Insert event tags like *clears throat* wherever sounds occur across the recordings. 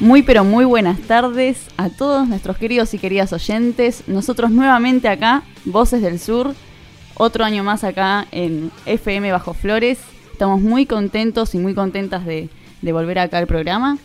Muy pero muy buenas tardes a todos nuestros queridos y queridas oyentes. Nosotros nuevamente acá, Voces del Sur, otro año más acá en FM Bajo Flores. Estamos muy contentos y muy contentas de, de volver acá al programa.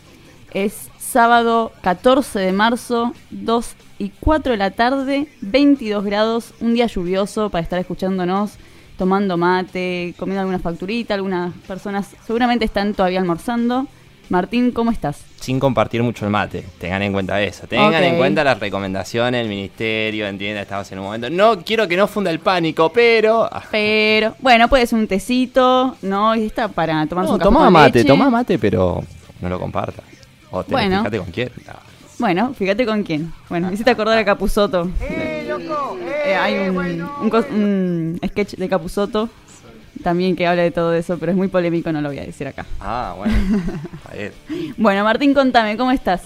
Es sábado 14 de marzo, 2 y 4 de la tarde, 22 grados, un día lluvioso para estar escuchándonos, tomando mate, comiendo alguna facturita, algunas personas seguramente están todavía almorzando. Martín, ¿cómo estás? Sin compartir mucho el mate, tengan en cuenta eso. Tengan en cuenta las recomendaciones del ministerio, entiendan, estamos en un momento. No quiero que no funda el pánico, pero. Ah. Pero, bueno, puede ser un tecito, ¿no? Y está para tomar no, un café toma mate, toma mate, pero no lo compartas. O te, bueno. fíjate con quién. Bueno, fíjate con quién. Bueno, hiciste acordar a Capuzoto. ¡Eh, loco! Eh, hay un, un, un, sketch de Capuzoto también que habla de todo eso, pero es muy polémico, no lo voy a decir acá. Ah, bueno. *laughs* bueno, Martín, contame, ¿cómo estás?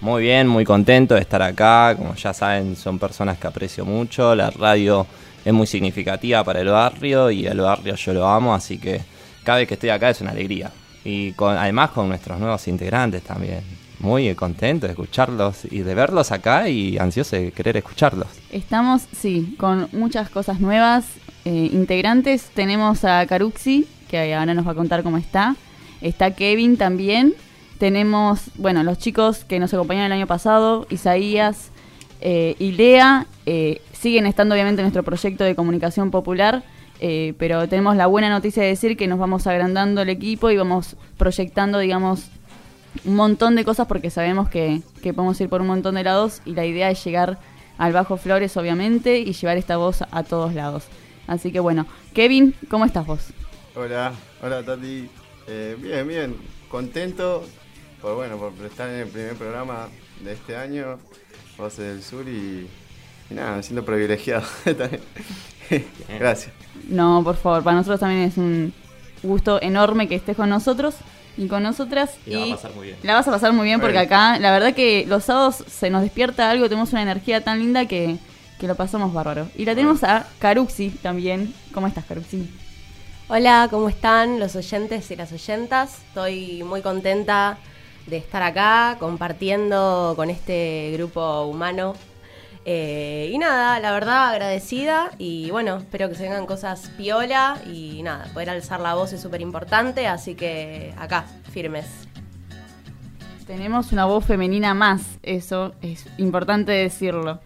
Muy bien, muy contento de estar acá. Como ya saben, son personas que aprecio mucho. La radio es muy significativa para el barrio y el barrio yo lo amo, así que cada vez que estoy acá es una alegría. Y con, además con nuestros nuevos integrantes también. Muy contento de escucharlos y de verlos acá y ansioso de querer escucharlos. Estamos, sí, con muchas cosas nuevas eh, integrantes tenemos a Caruxi, que ahora nos va a contar cómo está. Está Kevin también. Tenemos, bueno, los chicos que nos acompañaron el año pasado, Isaías eh, y Lea, eh, siguen estando obviamente en nuestro proyecto de comunicación popular, pero tenemos la buena noticia de decir que nos vamos agrandando el equipo y vamos proyectando, digamos, un montón de cosas porque sabemos que, que podemos ir por un montón de lados y la idea es llegar al Bajo Flores, obviamente, y llevar esta voz a todos lados. Así que bueno, Kevin, ¿cómo estás vos? Hola, hola Tati. Eh, bien, bien, contento por bueno por estar en el primer programa de este año, Voces del Sur y, nada, me siento privilegiado *laughs* Gracias. No, por favor, para nosotros también es un gusto enorme que estés con nosotros y con nosotras. Y, la vas a pasar muy bien. La vas a pasar muy bien porque acá, la verdad que los sábados se nos despierta algo, tenemos una energía tan linda que que lo pasamos bárbaro. Y la tenemos a Caruxi también. ¿Cómo estás, Caruxi? Hola, ¿cómo están los oyentes y las oyentas? Estoy muy contenta de estar acá compartiendo con este grupo humano. Eh, y nada, la verdad agradecida y bueno, espero que se vengan cosas piola y nada, poder alzar la voz es súper importante, así que acá, firmes. Tenemos una voz femenina más, eso es importante decirlo.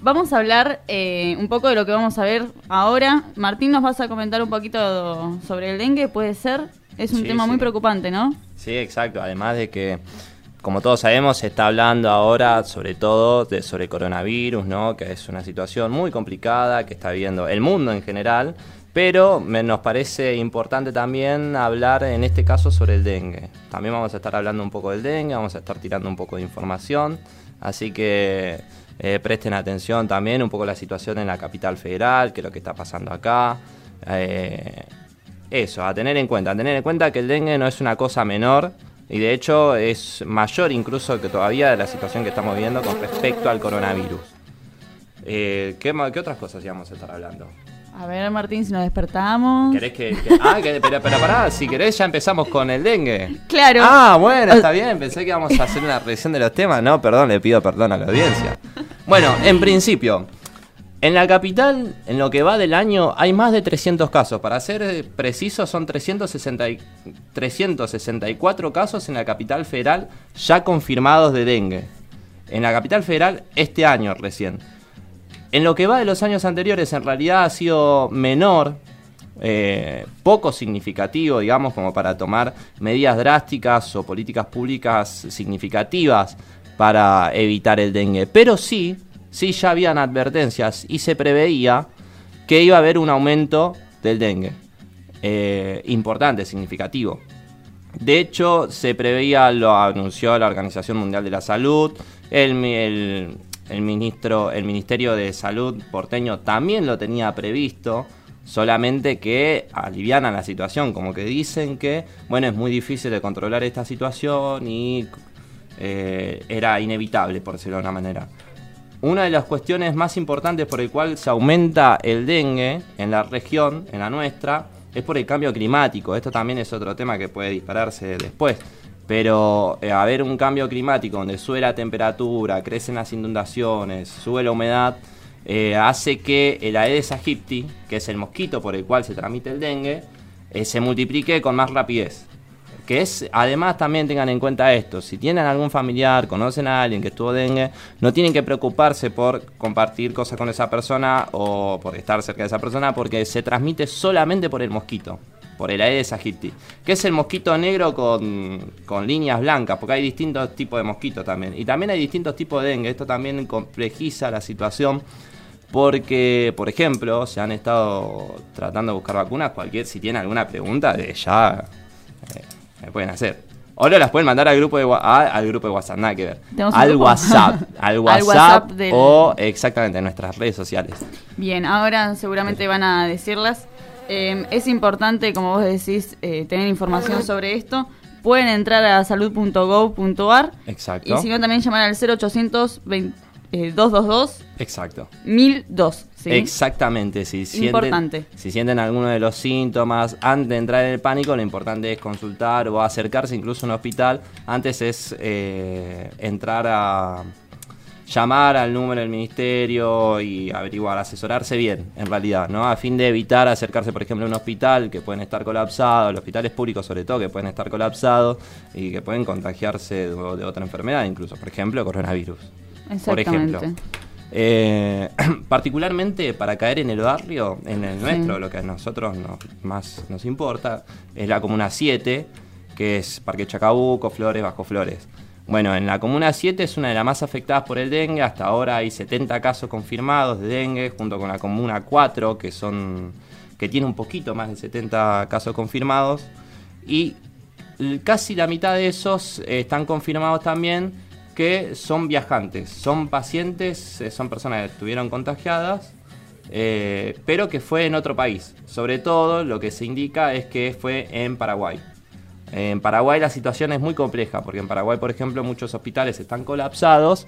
Vamos a hablar eh, un poco de lo que vamos a ver ahora. Martín, nos vas a comentar un poquito sobre el dengue, ¿puede ser? Es un tema muy preocupante, ¿no? Sí, exacto. Además de que, como todos sabemos, se está hablando ahora sobre todo de, sobre coronavirus, ¿no? Que es una situación muy complicada que está viviendo el mundo en general. Pero nos parece importante también hablar en este caso sobre el dengue. También vamos a estar hablando un poco del dengue, vamos a estar tirando un poco de información. Así que eh, presten atención también un poco la situación en la capital federal, que es lo que está pasando acá. Eh, eso, a tener en cuenta, a tener en cuenta que el dengue no es una cosa menor y de hecho es mayor incluso que todavía de la situación que estamos viviendo con respecto al coronavirus. Eh, ¿qué, ¿Qué otras cosas íbamos a estar hablando? A ver, Martín, si nos despertamos. ¿Querés que.? ah, que, pero, pero pará, si querés ya empezamos con el dengue. Claro. Ah, bueno, está bien. Pensé que íbamos a hacer una revisión de los temas. No, perdón, le pido perdón a la audiencia. Bueno, en principio, en la capital, en lo que va del año, hay más de 300 casos. Para ser precisos, son 360, 364 casos en la capital federal ya confirmados de dengue. En la capital federal este año recién. En lo que va de los años anteriores, en realidad ha sido menor, eh, poco significativo, digamos, como para tomar medidas drásticas o políticas públicas significativas para evitar el dengue. Pero sí, sí ya habían advertencias y se preveía que iba a haber un aumento del dengue. Eh, importante, significativo. De hecho, se preveía, lo anunció la Organización Mundial de la Salud, el, el ministro, el Ministerio de Salud porteño también lo tenía previsto, solamente que alivianan la situación, como que dicen que, bueno, es muy difícil de controlar esta situación y eh, era inevitable, por decirlo de una manera. Una de las cuestiones más importantes por el cual se aumenta el dengue en la región, en la nuestra, es por el cambio climático. Esto también es otro tema que puede dispararse después. Pero eh, haber un cambio climático donde sube la temperatura, crecen las inundaciones, sube la humedad, eh, hace que el Aedes aegypti, que es el mosquito por el cual se transmite el dengue, eh, se multiplique con más rapidez. Que es, además también tengan en cuenta esto, si tienen algún familiar, conocen a alguien que estuvo dengue, no tienen que preocuparse por compartir cosas con esa persona o por estar cerca de esa persona porque se transmite solamente por el mosquito por el Aedes aegypti, que es el mosquito negro con, con, líneas blancas, porque hay distintos tipos de mosquitos también. Y también hay distintos tipos de dengue, esto también complejiza la situación, porque, por ejemplo, se han estado tratando de buscar vacunas, cualquier, si tienen alguna pregunta, de ya me pueden hacer. O no las pueden mandar al grupo de, al grupo de WhatsApp, nada que ver. *laughs* Al WhatsApp, al WhatsApp, o exactamente en nuestras redes sociales. Bien, ahora seguramente van a decirlas. Eh, es importante, como vos decís, eh, tener información sobre esto. Pueden entrar a salud.gov.ar. Exacto. Y si no, también llamar al 0800 222. Exacto. 1002. ¿sí? Exactamente. Si importante. Sienten, si sienten alguno de los síntomas, antes de entrar en el pánico, lo importante es consultar o acercarse incluso a un hospital. Antes es eh, entrar a llamar al número del ministerio y averiguar, asesorarse bien, en realidad, ¿no? A fin de evitar acercarse, por ejemplo, a un hospital que pueden estar colapsados, los hospitales públicos sobre todo que pueden estar colapsados y que pueden contagiarse de, de otra enfermedad, incluso, por ejemplo, coronavirus. Por ejemplo. Eh, *clears throat* particularmente para caer en el barrio, en el nuestro, lo que a nosotros más nos importa, es la Comuna 7, que es Parque Chacabuco, Flores, Bajo Flores. Bueno, en la Comuna 7 es una de las más afectadas por el dengue. Hasta ahora hay 70 casos confirmados de dengue, junto con la Comuna 4, que, son, que tiene un poquito más de 70 casos confirmados. Y casi la mitad de esos están confirmados también que son viajantes, son pacientes, eh, son personas que estuvieron contagiadas, eh, pero que fue en otro país. Sobre todo lo que se indica es que fue en Paraguay. En Paraguay la situación es muy compleja, porque en Paraguay, por ejemplo, muchos hospitales están colapsados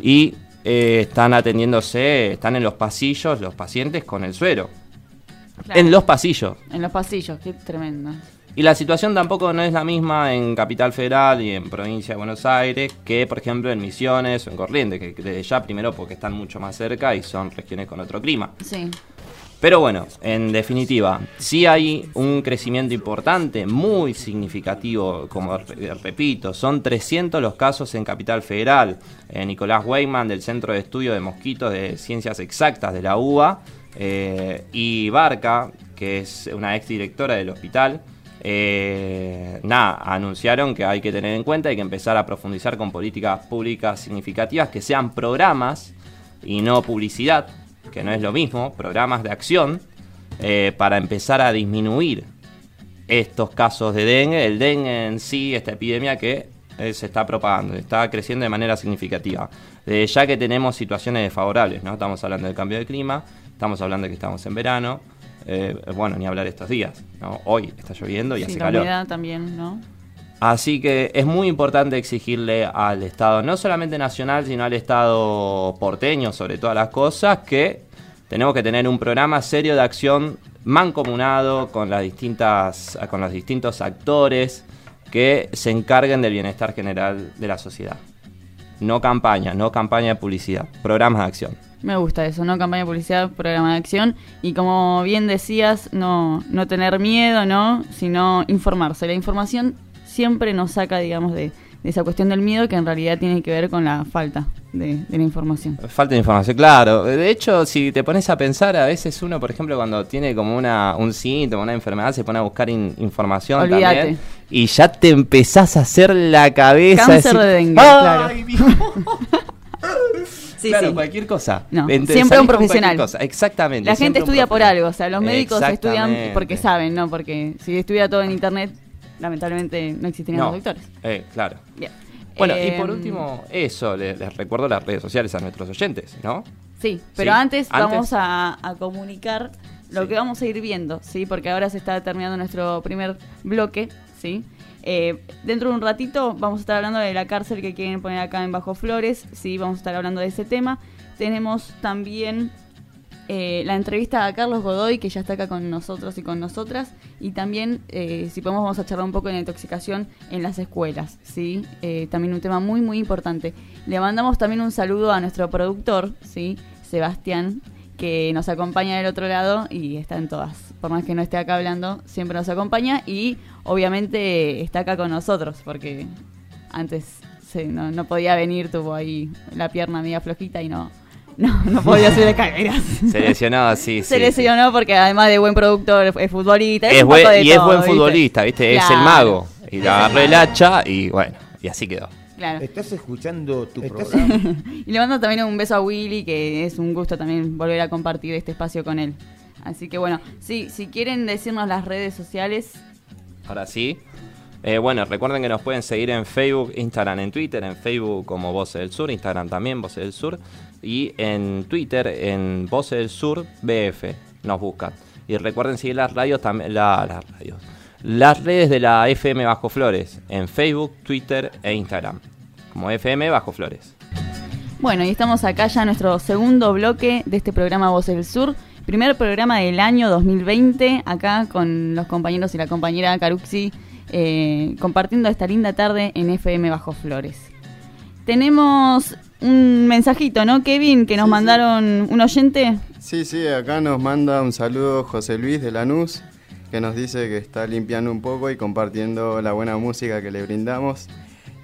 y eh, están atendiéndose, están en los pasillos los pacientes con el suero. En los pasillos. En los pasillos, qué tremendo. Y la situación tampoco no es la misma en Capital Federal y en Provincia de Buenos Aires que, por ejemplo, en Misiones o en Corrientes, que desde ya primero porque están mucho más cerca y son regiones con otro clima. Sí. Pero bueno, en definitiva, sí hay un crecimiento importante, muy significativo, como repito, son 300 los casos en Capital Federal. Eh, Nicolás Weyman del Centro de Estudio de Mosquitos de Ciencias Exactas de la UBA eh, y Barca, que es una ex directora del hospital, eh, nada, anunciaron que hay que tener en cuenta, hay que empezar a profundizar con políticas públicas significativas que sean programas y no publicidad, que no es lo mismo, programas de acción eh, para empezar a disminuir estos casos de dengue, el dengue en sí, esta epidemia que eh, se está propagando, está creciendo de manera significativa. ya que tenemos situaciones desfavorables, ¿no? Estamos hablando del cambio de clima, estamos hablando de que estamos en verano, eh, bueno, ni hablar estos días. ¿no? Hoy está lloviendo y hace la calor. también, ¿no? Así que es muy importante exigirle al Estado, no solamente nacional, sino al Estado porteño, sobre todas las cosas, que tenemos que tener un programa serio de acción mancomunado con las distintas, con los distintos actores que se encarguen del bienestar general de la sociedad. No campaña, no campaña de publicidad, programas de acción. Me gusta eso, ¿no? Campaña de publicidad, programa de acción. Y como bien decías, no, no tener miedo, ¿no? Sino informarse. La información siempre nos saca, digamos, de, esa cuestión del miedo que en realidad tiene que ver con la falta de, la información. Falta de información, claro. De hecho, si te pones a pensar, a veces uno, por ejemplo, cuando tiene como una, un síntoma, una enfermedad, se pone a buscar información Olvídate. también. Y ya te empezás a hacer la cabeza. Cáncer de dengue, claro. *laughs* claro, cualquier cosa. siempre un profesional. Exactamente. La gente estudia por algo, o sea, los médicos estudian porque saben, ¿no? Porque si estudia todo en internet, lamentablemente no existirían los doctores. Eh, claro. Bueno, y por em, último, eso, les, recuerdo las redes sociales a nuestros oyentes, ¿no? Sí, pero antes, vamos a, comunicar lo que vamos a ir viendo, ¿sí? Porque ahora se está terminando nuestro primer bloque, ¿sí? Eh, dentro de un ratito vamos a estar hablando de la cárcel que quieren poner acá en Bajo Flores, sí, vamos a estar hablando de ese tema. Tenemos también eh, la entrevista a Carlos Godoy, que ya está acá con nosotros y con nosotras, y también, eh, si podemos, vamos a charlar un poco de intoxicación en las escuelas, ¿sí? Eh, también un tema muy, muy importante. Le mandamos también un saludo a nuestro productor, ¿sí? Sebastián, que nos acompaña del otro lado y está en todas. Por más que no esté acá hablando, siempre nos acompaña y obviamente está acá con nosotros, porque antes no, no podía venir, tuvo ahí la pierna media flojita y no, no, no podía subir escaleras. *laughs* Se lesionó, sí. Se lesionó porque además de buen productor es futbolista. Es, y es buen futbolista, ¿viste? Es el mago. Y le agarró el hacha y bueno, y así quedó. Claro. ¿Estás escuchando tu programa? *laughs* y le mando también un beso a Willy, que es un gusto también volver a compartir este espacio con él. Así que bueno, sí, si quieren decirnos las redes sociales. Ahora sí. Eh, bueno, recuerden que nos pueden seguir en Facebook, Instagram, en Twitter, en Facebook como Voces del Sur, Instagram también Voces del Sur y en Twitter en Voces del Sur BF nos buscan. Y recuerden seguir las radios también, las radios, las redes de la FM Bajo Flores en Facebook, Twitter e Instagram como FM Bajo Flores. Bueno, y estamos acá ya en nuestro segundo bloque de este programa Voces del Sur. Primer programa del año 2020, acá con los compañeros y la compañera Caruxi eh, compartiendo esta linda tarde en FM Bajo Flores. Tenemos un mensajito, ¿no, Kevin? Que nos mandaron un oyente. Sí, sí, acá nos manda un saludo José Luis de Lanús, que nos dice que está limpiando un poco y compartiendo la buena música que le brindamos.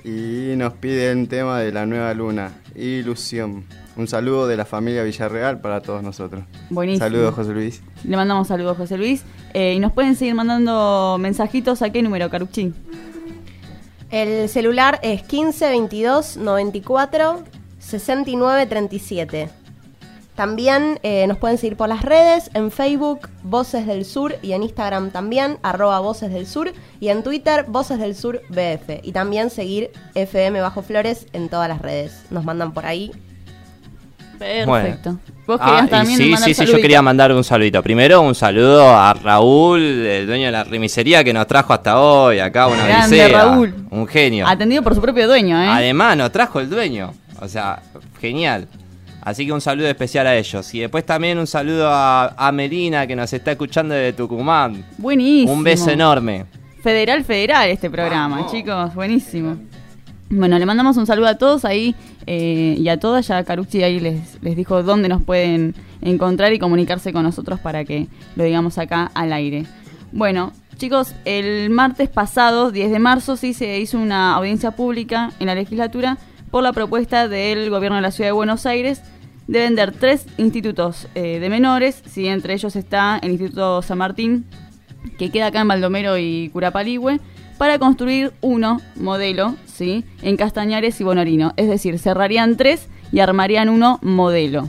Y nos pide un tema de la nueva luna, Ilusión. Un saludo de la familia Villarreal para todos nosotros. Buenísimo. Saludos, José Luis. Le mandamos saludos, José Luis. Eh, y nos pueden seguir mandando mensajitos a qué número, Caruchín. El celular es 15 22 94 69 37. También eh, nos pueden seguir por las redes, en Facebook, Voces del Sur, y en Instagram también, arroba Voces del Sur, y en Twitter, Voces del Sur BF. Y también seguir FM Bajo Flores en todas las redes. Nos mandan por ahí Perfecto. ¿Vos ah, también sí, sí, sí, yo quería mandar un saludito. Primero, un saludo a Raúl, el dueño de la remisería que nos trajo hasta hoy, acá una Grande, Raúl. Un genio. Atendido por su propio dueño, ¿eh? Además, nos trajo el dueño. O sea, genial. Así que un saludo especial a ellos. Y después también un saludo a, a Melina, que nos está escuchando desde Tucumán. Buenísimo. Un beso enorme. Federal, federal este programa, chicos. Buenísimo. Bueno, le mandamos un saludo a todos ahí eh, y a todas. Ya Carucci ahí les, les dijo dónde nos pueden encontrar y comunicarse con nosotros para que lo digamos acá al aire. Bueno, chicos, el martes pasado, 10 de marzo, sí se hizo una audiencia pública en la legislatura por la propuesta del gobierno de la ciudad de Buenos Aires de vender tres institutos eh, de menores, si entre ellos está el Instituto San Martín, que queda acá en Baldomero y Curapaligüe para construir uno modelo, ¿sí? En Castañares y Bonorino. Es decir, cerrarían tres y armarían uno modelo.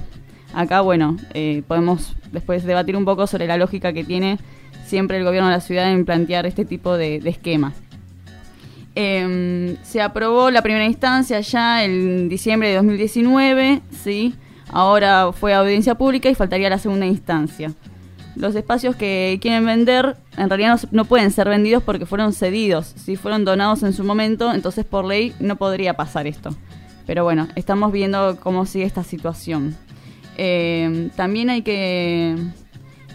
Acá, bueno, eh, podemos después debatir un poco sobre la lógica que tiene siempre el gobierno de la ciudad en plantear este tipo de, esquema. Em, se aprobó la primera instancia ya en diciembre de 2019, ¿sí? Ahora fue audiencia pública y faltaría la segunda instancia los espacios que quieren vender en realidad no, pueden ser vendidos porque fueron cedidos. Si fueron donados en su momento, entonces por ley no podría pasar esto. Pero bueno, estamos viendo cómo sigue esta situación. Eh, también hay que,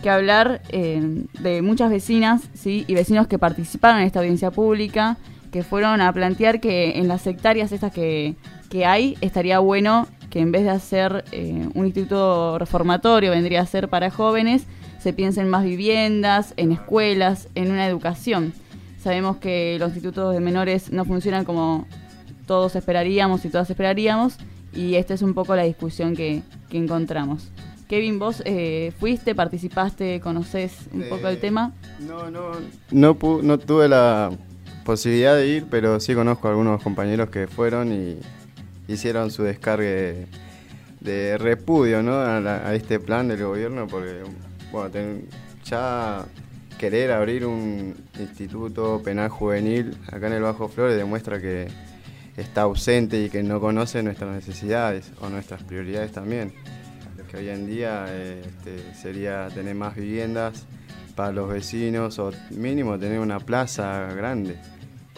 hablar eh, de muchas vecinas ¿sí? y vecinos que participaron en esta audiencia pública, que fueron a plantear que en las hectáreas estas que, que hay, estaría bueno que en vez de hacer eh, un instituto reformatorio, vendría a ser para jóvenes, se piensa en más viviendas, en escuelas, en una educación. Sabemos que los institutos de menores no funcionan como todos esperaríamos y todas esperaríamos, y esta es un poco la discusión que, encontramos. Kevin, vos eh, fuiste, participaste, conoces un poco el eh, tema. No, no, no, no tuve la posibilidad de ir, pero sí conozco a algunos compañeros que fueron y hicieron su descargue de repudio ¿no? a, a este plan del gobierno, porque bueno, ya querer abrir un instituto penal juvenil acá en el Bajo Flores demuestra que está ausente y que no conoce nuestras necesidades o nuestras prioridades también. Lo que hoy en día este, sería tener más viviendas para los vecinos o mínimo tener una plaza grande.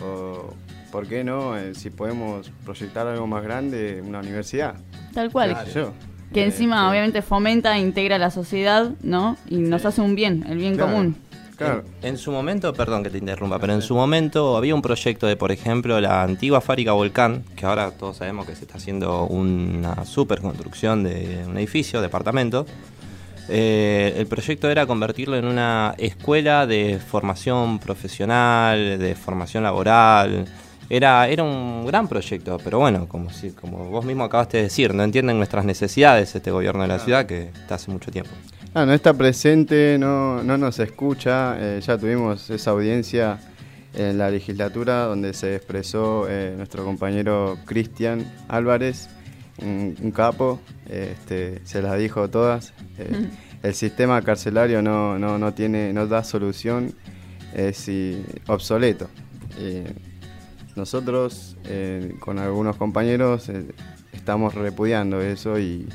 O, ¿por qué no? Eh, si podemos proyectar algo más grande, una universidad. Tal cual. Yo. Que encima, sí. obviamente, fomenta e integra la sociedad, ¿no? Y nos hace un bien, el bien Claro, común. Claro. En, en su momento, perdón que te interrumpa, pero en su momento había un proyecto de, por ejemplo, la antigua fábrica Volcán, que ahora todos sabemos que se está haciendo una super construcción de un edificio, departamento. Eh, el proyecto era convertirlo en una escuela de formación profesional, de formación laboral. Era, era un gran proyecto, pero bueno, como, si, como vos mismo acabaste de decir, no entienden nuestras necesidades este gobierno de la ciudad que está hace mucho tiempo. Ah, no está presente, no, no nos escucha. eh, ya tuvimos esa audiencia en la legislatura donde se expresó eh, nuestro compañero Cristian Álvarez, un, un capo, eh, este, se las dijo todas. eh, el sistema carcelario no, no, no, tiene, no da solución, es y- obsoleto. Nosotros eh, con algunos compañeros eh, estamos repudiando eso y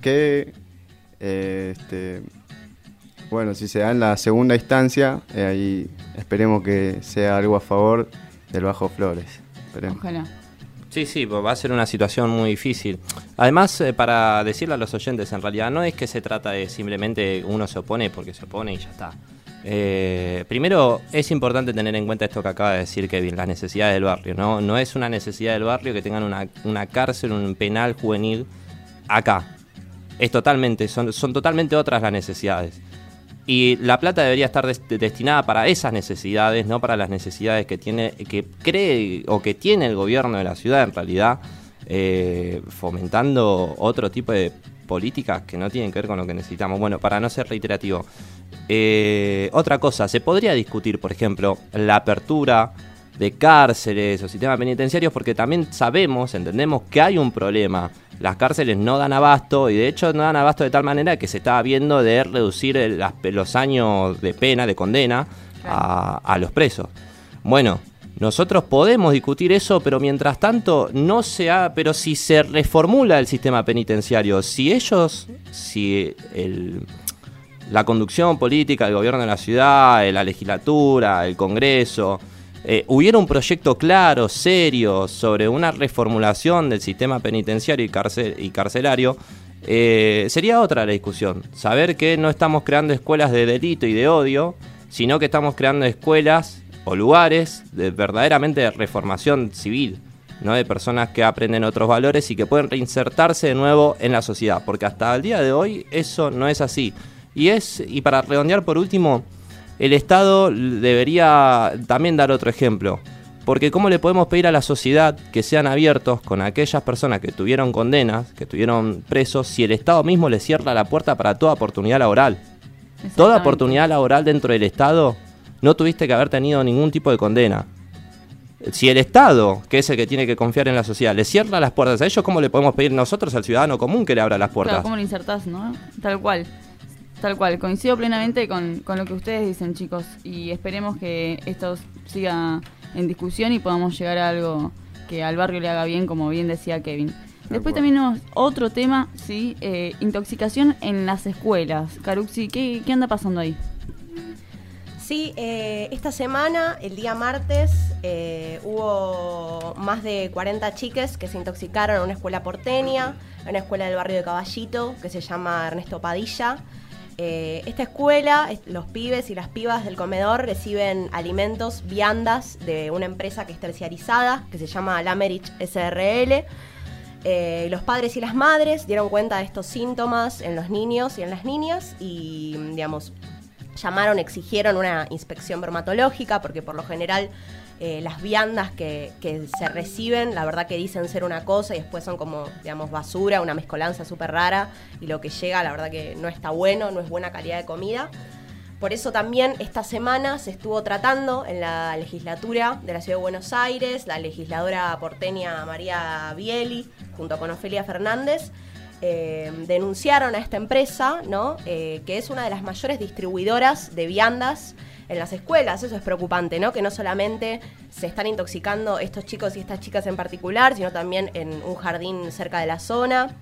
que eh, este, bueno, si se da en la segunda instancia, eh, ahí esperemos que sea algo a favor del Bajo Flores. Esperemos. Ojalá. Sí, sí, pues va a ser una situación muy difícil. Además, eh, para decirle a los oyentes, en realidad no es que se trata de simplemente uno se opone porque se opone y ya está. Eh, primero, es importante tener en cuenta esto que acaba de decir Kevin, las necesidades del barrio. No, es una necesidad del barrio que tengan una, una cárcel, un penal juvenil acá. Es totalmente, son, son totalmente otras las necesidades. Y la plata debería estar des- destinada para esas necesidades, no para las necesidades que tiene, que cree o que tiene el gobierno de la ciudad en realidad, eh, fomentando otro tipo de políticas que no tienen que ver con lo que necesitamos. Bueno, para no ser reiterativo. Eh, otra cosa, se podría discutir, por ejemplo, la apertura de cárceles o sistemas penitenciarios porque también sabemos, entendemos que hay un problema. Las cárceles no dan abasto y de hecho no dan abasto de tal manera que se está viendo de reducir el- las- los años de pena, de condena a, a los presos. Bueno, nosotros podemos discutir eso, pero mientras tanto no se ha, pero si se reformula el sistema penitenciario, si ellos, si el, la conducción política del gobierno de la ciudad, eh, la legislatura, el Congreso, eh, hubiera un proyecto claro, serio, sobre una reformulación del sistema penitenciario y carcelario, eh, sería otra la discusión. Saber que no estamos creando escuelas de delito y de odio, sino que estamos creando escuelas o lugares de verdaderamente de reformación civil. ¿no? de personas que aprenden otros valores y que pueden reinsertarse de nuevo en la sociedad, porque hasta el día de hoy eso no es así. Y es y para redondear por último, el Estado debería también dar otro ejemplo, porque cómo le podemos pedir a la sociedad que sean abiertos con aquellas personas que tuvieron condenas, que tuvieron presos, si el Estado mismo le cierra la puerta para toda oportunidad laboral. Toda oportunidad laboral dentro del Estado no tuviste que haber tenido ningún tipo de condena. Si el Estado, que es el que tiene que confiar en la sociedad, le cierra las puertas a ellos, ¿cómo le podemos pedir nosotros al ciudadano común que le abra las puertas? Claro, ¿cómo lo insertás, no? Tal cual. Tal cual. Coincido plenamente con, con lo que ustedes dicen, chicos. Y esperemos que esto siga en discusión y podamos llegar a algo que al barrio le haga bien, como bien decía Kevin. Después también tenemos otro tema, sí, eh, intoxicación en las escuelas. Caruxi, ¿qué, ¿qué anda pasando ahí? Sí, eh, esta semana, el día martes, eh, hubo más de 40 chiques que se intoxicaron en una escuela porteña, en una escuela del barrio de Caballito, que se llama Ernesto Padilla. Eh, esta escuela, es- los pibes y las pibas del comedor reciben alimentos, viandas de una empresa que es terciarizada, que se llama Lamerich SRL. Eh, los padres y las madres dieron cuenta de estos síntomas en los niños y en las niñas y, digamos, llamaron, exigieron una inspección bromatológica porque por lo general eh, las viandas que, se reciben, la verdad que dicen ser una cosa y después son como, digamos, basura, una mezcolanza súper rara y lo que llega, la verdad que no está bueno, no es buena calidad de comida. Por eso también esta semana se estuvo tratando en la legislatura de la Ciudad de Buenos Aires, la legisladora porteña María Bieli, junto con Ofelia Fernández, eh, denunciaron a esta empresa, ¿no? Eh, que es una de las mayores distribuidoras de viandas en las escuelas. Eso es preocupante, ¿no? Que no solamente se están intoxicando estos chicos y estas chicas en particular, sino también en un jardín cerca de la zona.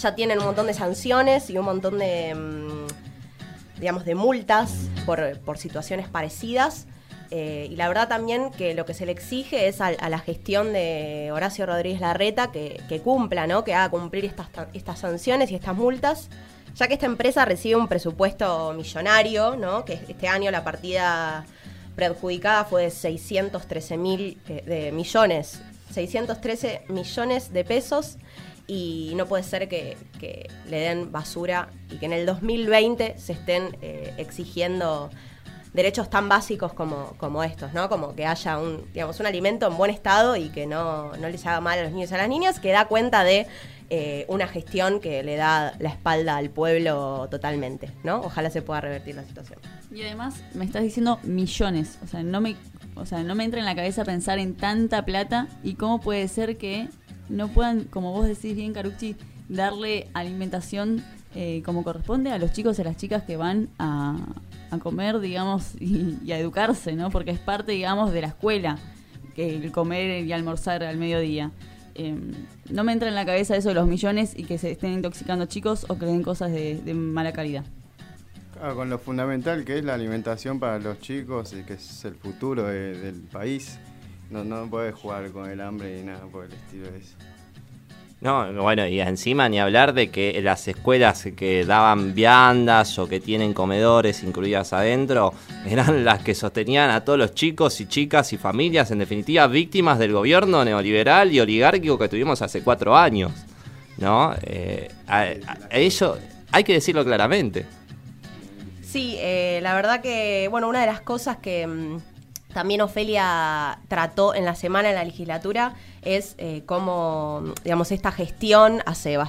Ya tienen un montón de sanciones y un montón de, mm, digamos, de multas por, por situaciones parecidas. Eh, y la verdad también que lo que se le exige es a, la gestión de Horacio Rodríguez Larreta que, cumpla, ¿no? que haga cumplir estas, estas sanciones y estas multas, ya que esta empresa recibe un presupuesto millonario, ¿no? que este año la partida preadjudicada fue de 613 mil eh, de millones, 613 millones de pesos y no puede ser que, le den basura y que en el 2020 se estén eh, exigiendo derechos tan básicos como, como estos, ¿no? Como que haya un, digamos, un alimento en buen estado y que no, no les haga mal a los niños y a las niñas, que da cuenta de eh, una gestión que le da la espalda al pueblo totalmente, ¿no? Ojalá se pueda revertir la situación. Y además me estás diciendo millones, o sea, no me, o sea, no me entra en la cabeza pensar en tanta plata y cómo puede ser que no puedan, como vos decís bien, Carucci, darle alimentación eh, como corresponde a los chicos y a las chicas que van a, comer, digamos, y, a educarse, ¿no? Porque es parte, digamos, de la escuela, que el comer y almorzar al mediodía. Em, no me entra en la cabeza eso de los millones y que se estén intoxicando chicos o que den cosas de, mala calidad. Con lo fundamental que es la alimentación para los chicos y que es el futuro del país. No, no puedes jugar con el hambre ni nada por el estilo de eso. No, bueno, y encima ni hablar de que las escuelas que daban viandas o que tienen comedores incluidas adentro *laughs* eran las que sostenían a todos los chicos y chicas y familias, en definitiva, víctimas del gobierno neoliberal y oligárquico que tuvimos hace cuatro años. ¿No? Eh, hay que decirlo claramente. Sí, eh, la verdad que, bueno, una de las cosas que mm, también Ofelia trató en la semana en la legislatura es eh, cómo, digamos, esta gestión hace eh,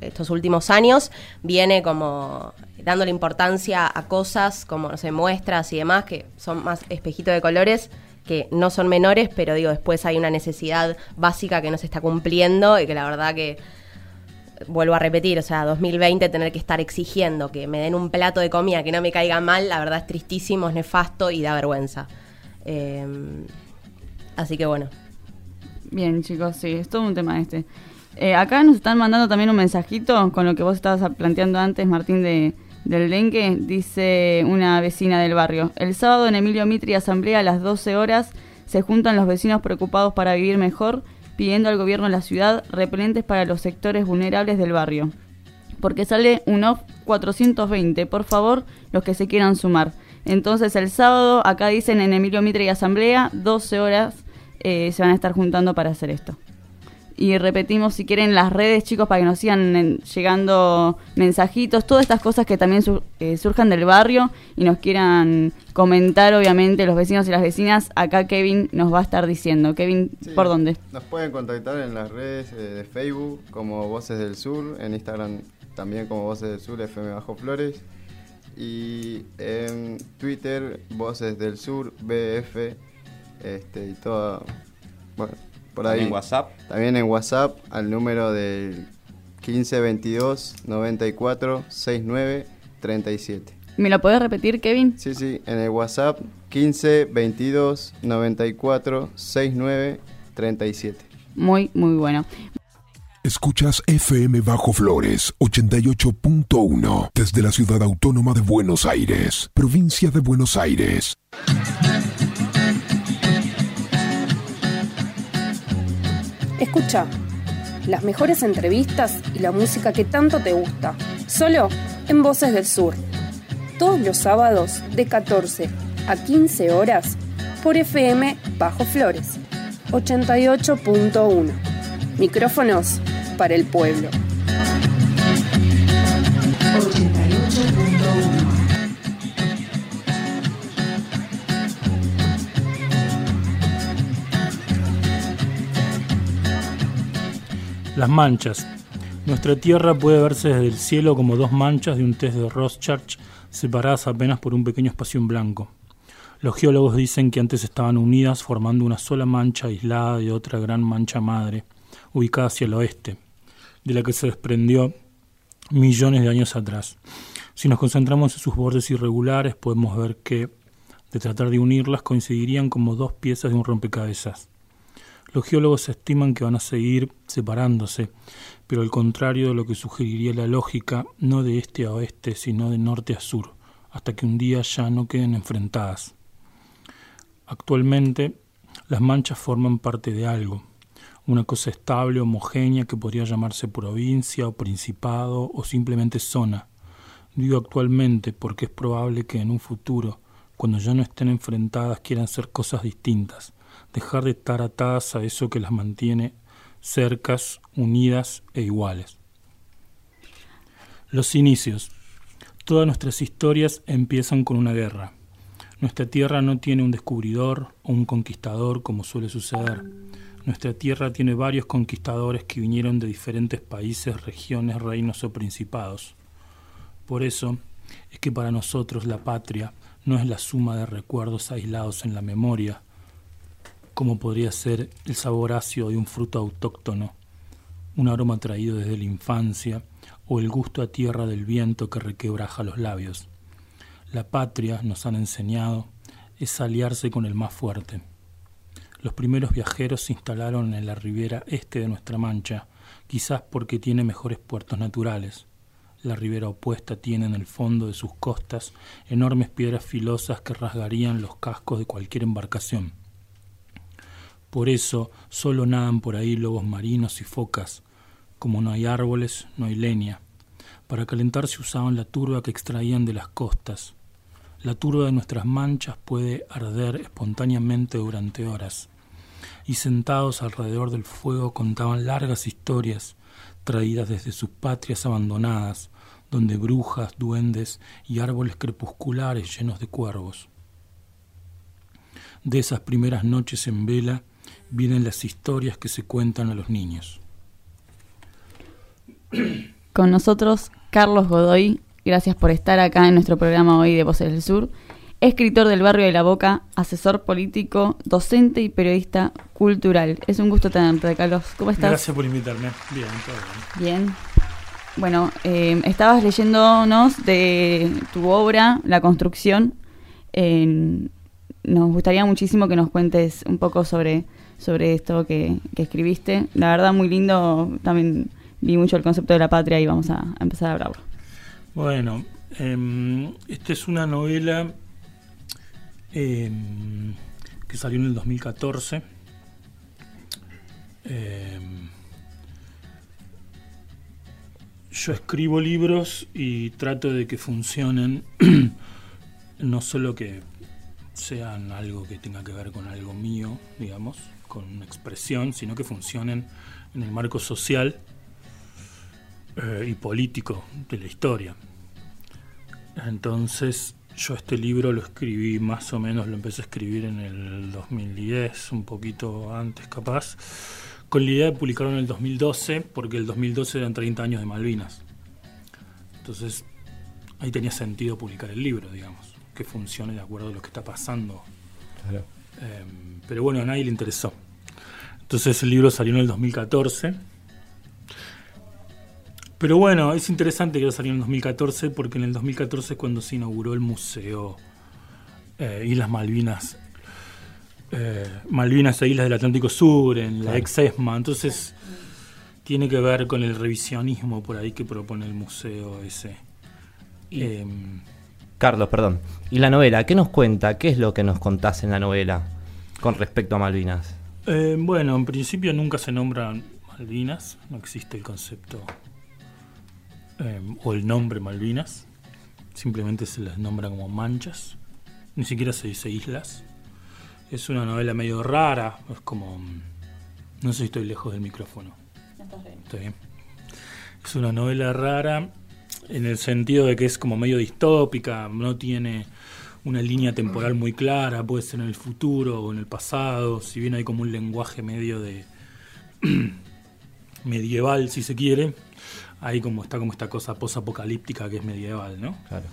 estos últimos años viene como dándole importancia a cosas como, no sé, muestras y demás, que son más espejitos de colores, que no son menores, pero digo, después hay una necesidad básica que no se está cumpliendo y que la verdad que vuelvo a repetir, o sea, 2020 tener que estar exigiendo que me den un plato de comida que no me caiga mal, la verdad es tristísimo, es nefasto y da vergüenza. Eh, así que bueno, Bien, chicos, sí, es todo un tema este. Eh, acá nos están mandando también un mensajito con lo que vos estabas planteando antes, Martín, de, del dengue. Dice una vecina del barrio. El sábado en Emilio Mitri Asamblea a las 12 horas se juntan los vecinos preocupados para vivir mejor, pidiendo al gobierno de la ciudad repelentes para los sectores vulnerables del barrio. Porque sale un off 420. Por favor, los que se quieran sumar. Entonces el sábado, acá dicen en Emilio Mitre y Asamblea, 12 horas eh, se van a estar juntando para hacer esto. Y repetimos, si quieren, las redes, chicos, para que nos sigan llegando mensajitos, todas estas cosas que también eh, surjan del barrio y nos quieran comentar, obviamente, los vecinos y las vecinas. Acá Kevin nos va a estar diciendo. Kevin, ¿por dónde? Nos pueden contactar en las redes eh, de Facebook como Voces del Sur, en Instagram también como Voces del Sur, FM Bajo Flores. Y en Twitter, Voces del Sur, BF este, y todo. Bueno, por ahí. ¿En WhatsApp? También en WhatsApp al número del 1522 94 69 37. ¿Me lo puedes repetir, Kevin? Sí, sí, en el WhatsApp 15 22 94 69 37. Muy, muy bueno. Escuchas FM Bajo Flores 88.1 desde la ciudad autónoma de Buenos Aires, provincia de Buenos Aires. Escucha las mejores entrevistas y la música que tanto te gusta, solo en Voces del Sur. Todos los sábados de 14 a 15 horas por FM Bajo Flores 88.1. Micrófonos para el pueblo. Las manchas. Nuestra Tierra puede verse desde el cielo como dos manchas de un test de Rorschach separadas apenas por un pequeño espacio en blanco. Los geólogos dicen que antes estaban unidas formando una sola mancha aislada de otra gran mancha madre, ubicada hacia el oeste, de la que se desprendió millones de años atrás. Si nos concentramos en sus bordes irregulares, podemos ver que, de tratar de unirlas, coincidirían como dos piezas de un rompecabezas. Los geólogos estiman que van a seguir separándose, pero al contrario de lo que sugeriría la lógica, no de este a oeste, sino de norte a sur, hasta que un día ya no queden enfrentadas. Actualmente, las manchas forman parte de algo, una cosa estable, homogénea que podría llamarse provincia o principado o simplemente zona. Digo actualmente porque es probable que en un futuro, cuando ya no estén enfrentadas, quieran ser cosas distintas, dejar de estar atadas a eso que las mantiene cercas, unidas e iguales. Los inicios. Todas nuestras historias empiezan con una guerra. Nuestra tierra no tiene un descubridor o un conquistador como suele suceder. Nuestra tierra tiene varios conquistadores que vinieron de diferentes países, regiones, reinos o principados. Por eso es que para nosotros la patria no es la suma de recuerdos aislados en la memoria, como podría ser el sabor ácido de un fruto autóctono, un aroma traído desde la infancia, o el gusto a tierra del viento que requebraja los labios. La patria, nos han enseñado, es aliarse con el más fuerte. Los primeros viajeros se instalaron en la ribera este de nuestra mancha, quizás porque tiene mejores puertos naturales. La ribera opuesta tiene en el fondo de sus costas enormes piedras filosas que rasgarían los cascos de cualquier embarcación. Por eso solo nadan por ahí lobos marinos y focas, como no hay árboles, no hay leña. Para calentarse usaban la turba que extraían de las costas. La turba de nuestras manchas puede arder espontáneamente durante horas. Y sentados alrededor del fuego contaban largas historias traídas desde sus patrias abandonadas, donde brujas, duendes y árboles crepusculares llenos de cuervos. De esas primeras noches en vela vienen las historias que se cuentan a los niños. Con nosotros, Carlos Godoy, gracias por estar acá en nuestro programa hoy de Voces del Sur. Escritor del Barrio de la Boca, asesor político, docente y periodista cultural. Es un gusto tenerte, Carlos. ¿Cómo estás? Gracias por invitarme. Bien, todo bien. Bien. Bueno, eh, estabas leyéndonos de tu obra, La Construcción. Eh, nos gustaría muchísimo que nos cuentes un poco sobre, sobre esto que, que escribiste. La verdad, muy lindo. También vi mucho el concepto de la patria y vamos a, empezar a hablarlo. Bueno, eh, esta es una novela em, que salió en el 2014. Em, yo escribo libros y trato de que funcionen, *clears throat* no solo que sean algo que tenga que ver con algo mío, digamos, con una expresión, sino que funcionen en el marco social eh, y político de la historia. Entonces yo este libro lo escribí más o menos, lo empecé a escribir en el 2010, un poquito antes capaz, con la idea de publicarlo en el 2012, porque el 2012 eran 30 años de Malvinas. Entonces ahí tenía sentido publicar el libro, digamos, que funcione de acuerdo a lo que está pasando. Em, pero bueno, a nadie le interesó. Entonces el libro salió en el 2014 pero bueno, es interesante que salió en el 2014 porque en el 2014 es cuando se inauguró el Museo eh, Islas Malvinas. Eh, Malvinas e Islas del Atlántico Sur, en la ex ESMA. Entonces tiene que ver con el revisionismo por ahí que propone el museo ese. Em, Carlos, perdón. ¿Y la novela? ¿Qué nos cuenta? ¿Qué es lo que nos contás en la novela con respecto a Malvinas? Eh, bueno, en principio nunca se nombran Malvinas, no existe el concepto Em, o el nombre Malvinas, simplemente se les nombra como manchas, ni siquiera se dice islas. Es una novela medio rara, es como... No sé si estoy lejos del micrófono. Está bien. Es una novela rara en el sentido de que es como medio distópica, no tiene una línea temporal muy clara, puede ser en el futuro o en el pasado, si bien hay como un lenguaje medio de *clears throat* medieval, si se quiere, ahí como está como esta cosa posapocalíptica que es medieval, ¿no? Claro.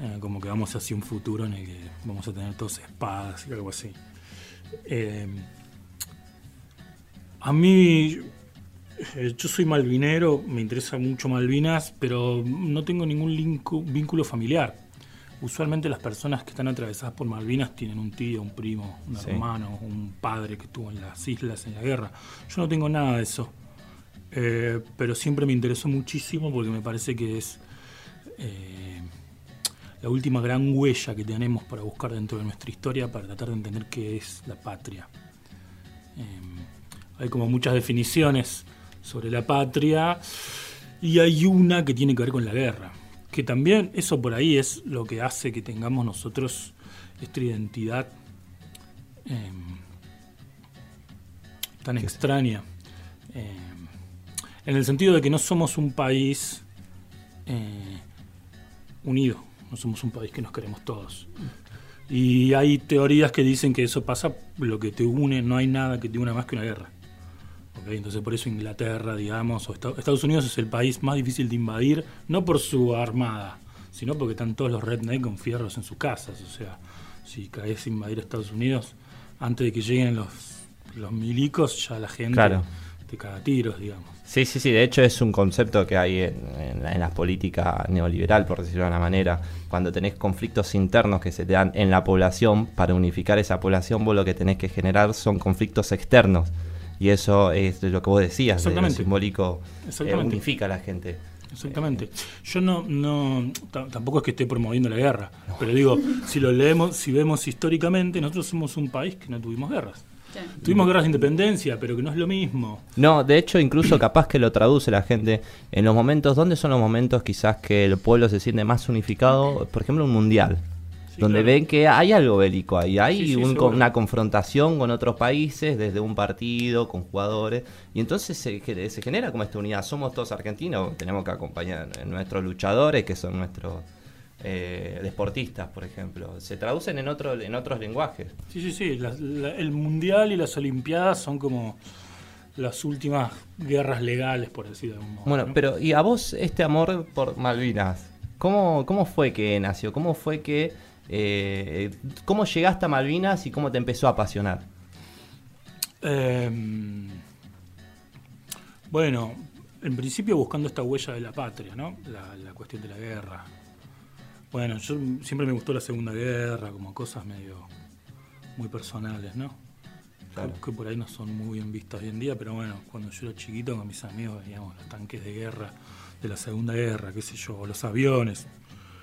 Eh, como que vamos hacia un futuro en el que vamos a tener todas espadas y algo así. Eh, a mí, eh, yo soy malvinero, me interesa mucho Malvinas, pero no tengo ningún vínculo familiar. Usualmente las personas que están atravesadas por Malvinas tienen un tío, un primo, un hermano, un padre que estuvo en las islas en la guerra. Yo no tengo nada de eso. Eh, pero siempre me interesó muchísimo porque me parece que es eh, la última gran huella que tenemos para buscar dentro de nuestra historia para tratar de entender qué es la patria. Eh, hay como muchas definiciones sobre la patria y hay una que tiene que ver con la guerra, que también eso por ahí es lo que hace que tengamos nosotros esta identidad eh, tan extraña, eh, en el sentido de que no somos un país eh, unido, no somos un país que nos queremos todos. Y hay teorías que dicen que eso pasa, lo que te une, no hay nada que te una más que una guerra. Entonces por eso Inglaterra, digamos, o Esta- Estados Unidos es el país más difícil de invadir, no por su armada, sino porque están todos los redneck con fierros en sus casas. O sea, si caes a invadir a Estados Unidos, antes de que lleguen los, los milicos, ya la gente Claro. te caga tiros, digamos. Sí, sí, sí, de hecho es un concepto que hay en, en la, en la política neoliberal, por decirlo de una manera. Cuando tenés conflictos internos que se te dan en la población, para unificar esa población, vos lo que tenés que generar son conflictos externos. Y eso es de lo que vos decías, de lo Exactamente. simbólico eh, unifica a la gente. Exactamente. Yo no, no ta- tampoco es que esté promoviendo la guerra, pero digo, si lo leemos, si vemos históricamente, nosotros somos un país que no tuvimos guerras. Sí. Tuvimos guerras de independencia, pero que no es lo mismo. No, de hecho, incluso capaz que lo traduce la gente en los momentos, ¿dónde son los momentos quizás que el pueblo se siente más unificado? Por ejemplo, un mundial. Sí, donde claro. ven que hay algo bélico ahí, hay Sí, un- una confrontación con otros países desde un partido, con jugadores, y entonces se, ge- se genera como esta unidad. Somos todos argentinos, tenemos que acompañar a nuestros luchadores, que son nuestros eh, deportistas, por ejemplo. Se traducen en, otro, en otros lenguajes. Sí, sí, sí. la- el mundial y las olimpiadas son como las últimas guerras legales, por decir de algún modo. Bueno, ¿no? pero ¿y a vos este amor por Malvinas? ¿Cómo, cómo fue que nació? ¿Cómo fue que... eh, ¿Cómo llegaste a Malvinas y cómo te empezó a apasionar? Eh, bueno, en principio buscando esta huella de la patria, ¿no? La, la cuestión de la guerra. Bueno, yo siempre me gustó la Segunda Guerra, como cosas medio muy personales, ¿no? Claro. Que, que por ahí no son muy bien vistas hoy en día, pero bueno, cuando yo era chiquito con mis amigos veíamos los tanques de guerra de la Segunda Guerra, qué sé yo, o los aviones.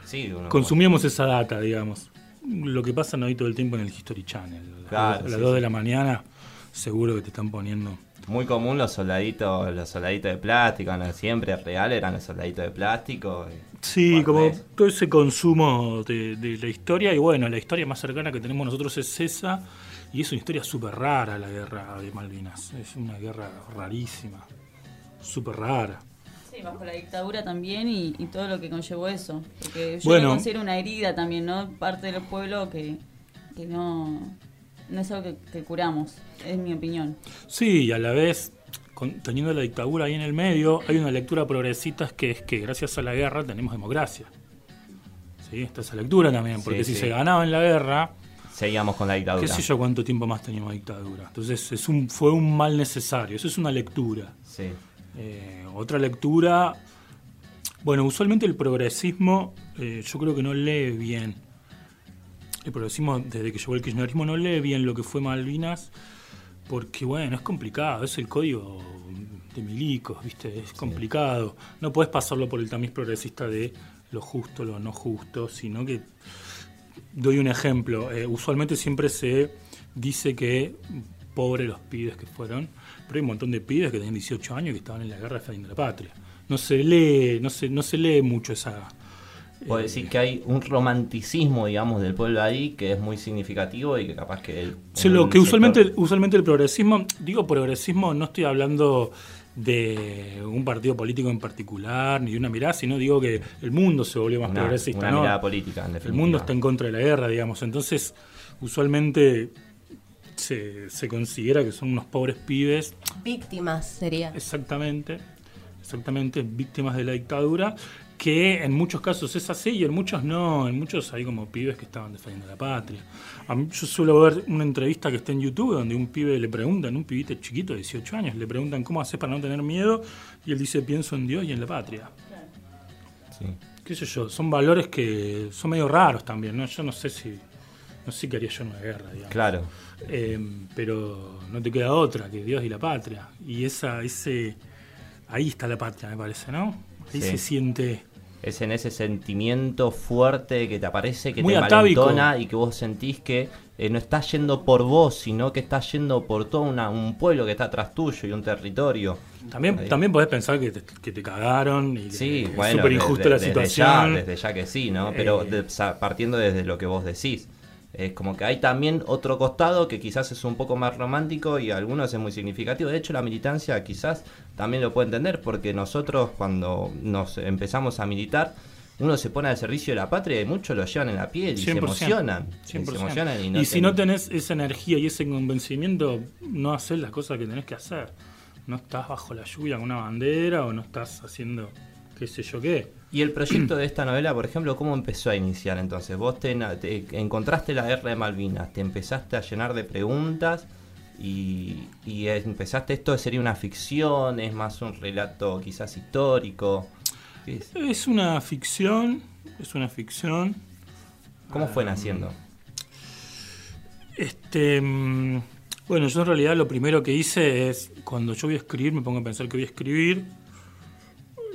Sí, Consumíamos esa data, digamos. Lo que pasa no hay todo el tiempo en el History Channel. A Claro, las sí, 2 de la mañana seguro que te están poniendo Muy común los soldaditos, los soldaditos de plástico, ¿no? siempre real eran los soldaditos de plástico. y- Sí, como es- todo ese consumo de, de la historia, y bueno, la historia más cercana que tenemos nosotros es esa, y es una historia súper rara la guerra de Malvinas, es una guerra rarísima, súper rara. Sí, bajo la dictadura también y, y todo lo que conllevó eso. Porque yo Bueno. lo considero una herida también, ¿no? Parte del pueblo que, que no, no es algo que, que curamos, es mi opinión. Sí, y a la vez, con- teniendo la dictadura ahí en el medio, hay una lectura progresista que es que gracias a la guerra tenemos democracia. Sí, está esa lectura también, porque Sí, si sí. se ganaba en la guerra, Seguíamos con la dictadura. qué sé yo cuánto tiempo más teníamos dictadura. Entonces es un, fue un mal necesario, eso es una lectura. Sí. Eh, otra lectura, bueno, usualmente el progresismo eh, yo creo que no lee bien. El progresismo, desde que llegó el kirchnerismo, no lee bien lo que fue Malvinas, porque bueno, es complicado, es el código de milicos, ¿viste? Es complicado. No puedes pasarlo por el tamiz progresista de lo justo, lo no justo, sino que doy un ejemplo. eh, usualmente siempre se dice que pobres los pibes que fueron, pero hay un montón de pibes que tenían 18 años y que estaban en la guerra defendiendo la patria. No se lee, no se, no se lee mucho esa. Puedo eh, decir que hay un romanticismo, digamos, del pueblo ahí que es muy significativo y que capaz que... el- Sí, lo que usualmente, sector- usualmente el progresismo, digo progresismo, no estoy hablando de un partido político en particular, ni de una mirada, sino digo que el mundo se volvió más Una- progresista. una ¿no? mirada política, en El definitiva. mundo está en contra de la guerra, digamos. Entonces, usualmente se, se considera que son unos pobres pibes, Víctimas sería. exactamente, exactamente, víctimas de la dictadura, que en muchos casos es así y en muchos no, en muchos hay como pibes que estaban defendiendo la patria. A mí, yo suelo ver una entrevista que está en YouTube donde un pibe le preguntan, un pibito chiquito de 18 años, le preguntan cómo haces para no tener miedo y él dice pienso en Dios y en la patria. Sí. qué sé yo, son valores que son medio raros también, ¿no? Yo no sé si, no sé qué haría yo en una guerra, digamos. Claro. Eh, pero no te queda otra que Dios y la patria. Y esa, ese, ahí está la patria, me parece, ¿no? Ahí Sí. se siente. es en ese sentimiento fuerte que te aparece, que Muy te malentona y que vos sentís que eh, no estás yendo por vos, sino que estás yendo por todo una- un pueblo que está atrás tuyo y un territorio. También, Ahí. también podés pensar que te, que te cagaron y Sí, que es bueno, súper de- injusta la desde situación. ya, desde ya que sí, ¿no? Pero Eh. de- partiendo desde lo que vos decís. Es como que hay también otro costado que quizás es un poco más romántico y a algunos es muy significativo. De hecho, la militancia quizás también lo puede entender porque nosotros cuando nos empezamos a militar, uno se pone al servicio de la patria y muchos lo llevan en la piel y se 100%, emocionan. y 100%. se emocionan y, Y, no si ten- no tenés esa energía y ese convencimiento, no haces las cosas que tenés que hacer. No estás bajo la lluvia con una bandera o no estás haciendo qué sé yo qué. Y el proyecto de esta novela, por ejemplo, ¿cómo empezó a iniciar entonces? Vos te, te encontraste la guerra de Malvinas, te empezaste a llenar de preguntas y, y empezaste, esto sería una ficción, es más un relato quizás histórico. ¿Qué es? Es una ficción, es una ficción. ¿Cómo fue naciendo? Este, mm, bueno, yo en realidad lo primero que hice es, cuando yo voy a escribir, me pongo a pensar que voy a escribir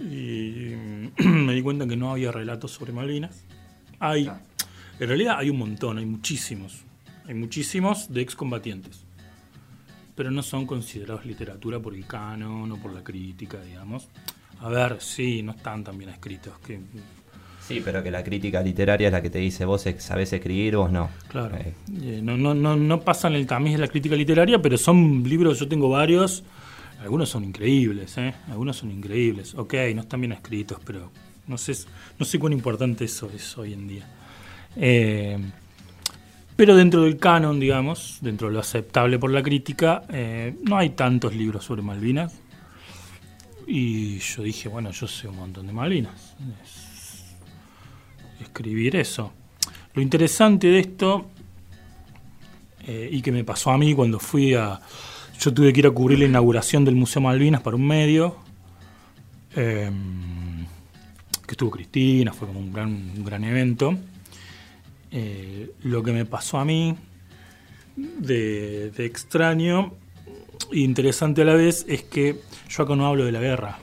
y *clears throat* me di cuenta que no había relatos sobre Malvinas. Hay, en realidad hay un montón, hay muchísimos, hay muchísimos de excombatientes, pero no son considerados literatura por el canon o por la crítica, digamos. A ver, sí, no están tan bien escritos, que Sí, pero que la crítica literaria es la que te dice, vos sabés escribir, vos no. Claro. Eh, Eh, no, no, no, no pasan el tamiz de la crítica literaria, pero son libros, yo tengo varios, algunos son increíbles, ¿eh? algunos son increíbles. Ok, no están bien escritos, pero no sé, no sé cuán importante eso es hoy en día. Eh, pero dentro del canon, digamos, dentro de lo aceptable por la crítica, eh, no hay tantos libros sobre Malvinas. Y yo dije, bueno, yo sé un montón de Malvinas. Es- escribir eso. Lo interesante de esto, eh, y que me pasó a mí cuando fui a... Yo tuve que ir a cubrir la inauguración del Museo Malvinas para un medio, eh, que estuvo Cristina, fue como un gran, un gran evento. Eh, lo que me pasó a mí de, de extraño e interesante a la vez es que yo acá no hablo de la guerra,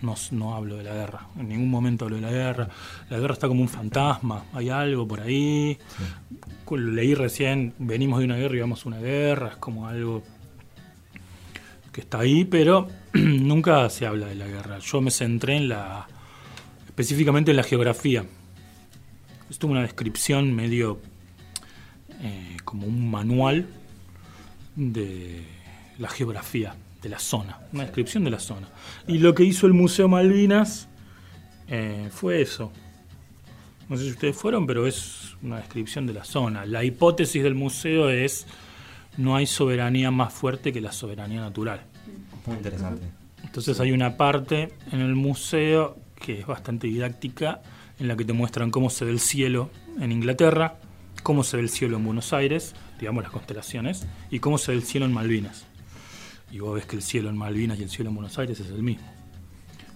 no, no hablo de la guerra, en ningún momento hablo de la guerra. La guerra está como un fantasma, hay algo por ahí. Leí recién, venimos de una guerra y vamos a una guerra, es como algo que está ahí, pero *clears throat* nunca se habla de la guerra. Yo me centré en la, específicamente en la geografía. Esto es una descripción medio eh, como un manual de la geografía de la zona, una descripción de la zona. Y lo que hizo el Museo Malvinas eh, fue eso. No sé si ustedes fueron, pero es una descripción de la zona. La hipótesis del museo es no hay soberanía más fuerte que la soberanía natural. muy interesante. Entonces hay una parte en el museo que es bastante didáctica, en la que te muestran cómo se ve el cielo en Inglaterra, cómo se ve el cielo en Buenos Aires, digamos las constelaciones, y cómo se ve el cielo en Malvinas. Y vos ves que el cielo en Malvinas y el cielo en Buenos Aires es el mismo.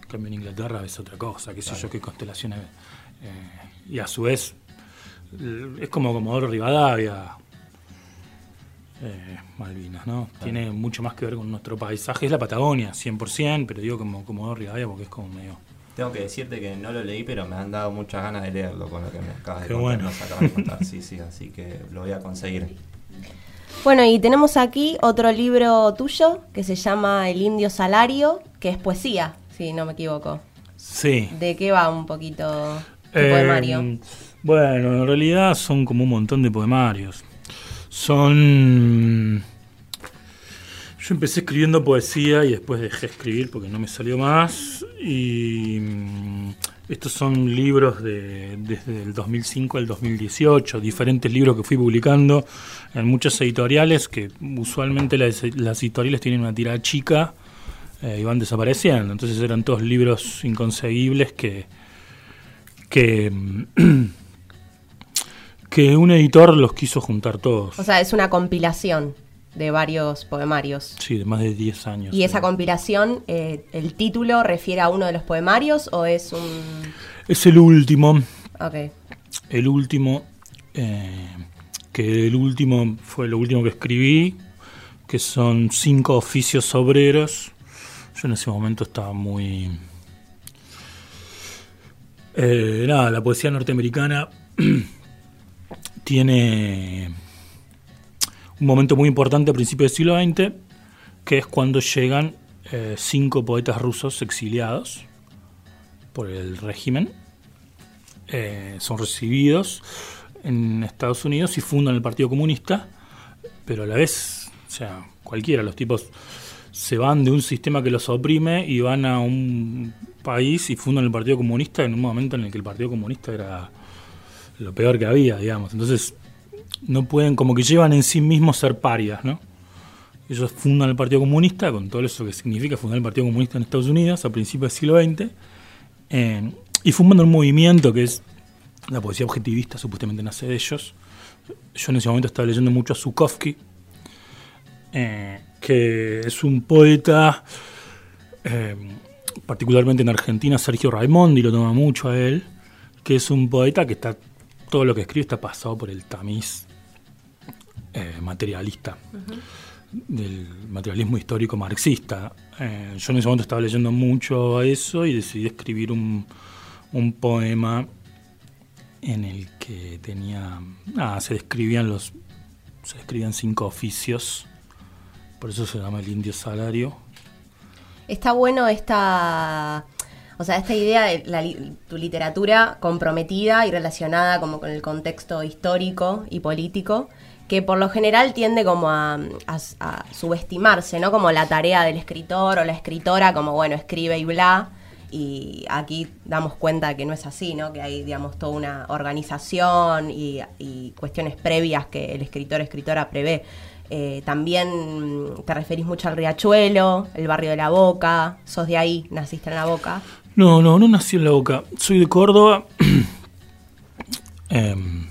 En cambio en Inglaterra ves otra cosa, qué sé yo, qué constelaciones. eh, y a su vez, es como Comodoro Rivadavia, eh, Malvinas, ¿no? Tiene mucho más que ver con nuestro paisaje. Es la Patagonia, 100%, pero digo como Comodoro Rivadavia porque es como medio... Tengo que decirte que no lo leí, pero me han dado muchas ganas de leerlo con lo que me acabas de Qué contar. bueno. nos acabas de contar. Sí, sí, así que lo voy a conseguir. Bueno, y tenemos aquí otro libro tuyo que se llama El Indio Salario, que es poesía, si no me equivoco. Sí. ¿De qué va un poquito tu Eh, poemario? Bueno, en realidad son como un montón de poemarios. Son... Yo empecé escribiendo poesía y después dejé escribir porque no me salió más. Y mm, estos son libros de, desde el 2005 al 2018, diferentes libros que fui publicando en muchas editoriales que usualmente las, editoriales tienen una tirada chica eh, y van desapareciendo. Entonces eran todos libros inconseguibles que, que, *clears throat* que un editor los quiso juntar todos. O sea, es una compilación de varios poemarios. Sí, de más de 10 años. ¿Y esa compilación, eh, el título refiere a uno de los poemarios o es un...? Es el último, Ok. el último, eh, que el último fue lo último que escribí, que son cinco oficios obreros. Yo en ese momento estaba muy... Eh, nada, la poesía norteamericana *clears throat* tiene un momento muy importante a principios del siglo XX, que es cuando llegan eh, cinco poetas rusos exiliados por el régimen. Eh, son recibidos en Estados Unidos y fundan el Partido Comunista, pero a la vez, o sea, cualquiera, los tipos se van de un sistema que los oprime y van a un país y fundan el Partido Comunista en un momento en el que el Partido Comunista era lo peor que había, digamos. Entonces, no pueden, como que llevan en sí mismos ser parias, ¿no? Ellos fundan el Partido Comunista, con todo eso que significa fundar el Partido Comunista en Estados Unidos a principios del siglo XX, eh, y fundan un movimiento que es la poesía objetivista, supuestamente nace de ellos. Yo en ese momento estaba leyendo mucho a Zukovsky, eh, que es un poeta, eh, particularmente en Argentina, Sergio Raimondi lo toma mucho a él, que es un poeta que está, todo lo que escribe está pasado por el tamiz eh, materialista, del materialismo histórico marxista. Eh, yo en ese momento estaba leyendo mucho a eso y decidí escribir un, un poema en el que tenía, ah, se describían los, se describían cinco oficios, por eso se llama el indio salario. Está bueno esta, o sea, esta idea de la tu literatura comprometida y relacionada como con el contexto histórico y político, que por lo general tiende como a, subestimarse, ¿no? Como la tarea del escritor o la escritora, como bueno, escribe y bla. Y aquí damos cuenta que no es así, ¿no? Que hay, digamos, toda una organización y, cuestiones previas que el escritor escritora prevé. Eh, también mm, te referís mucho al Riachuelo, el barrio de la Boca, sos de ahí, naciste en la Boca. No, no, no nací en la boca. Soy de Córdoba, *clears throat* em,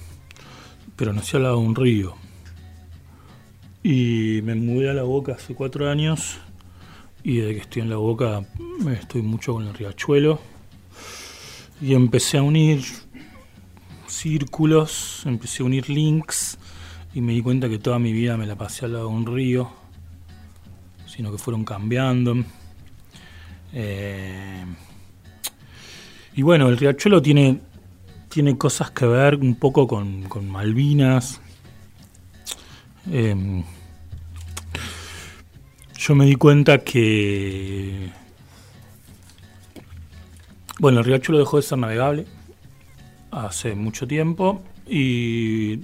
pero nací al lado de un río. Y me mudé a la boca hace cuatro años. Y desde que estoy en la boca estoy mucho con el riachuelo. Y empecé a unir círculos, empecé a unir links. Y me di cuenta que toda mi vida me la pasé al lado de un río. Sino que fueron cambiando. Eh, y bueno, el riachuelo tiene, tiene cosas que ver un poco con, Malvinas. Eh, yo me di cuenta que. Bueno, el riachuelo dejó de ser navegable hace mucho tiempo y